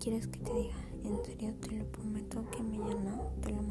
quieres que te diga? En serio, te lo prometo que mañana te lo.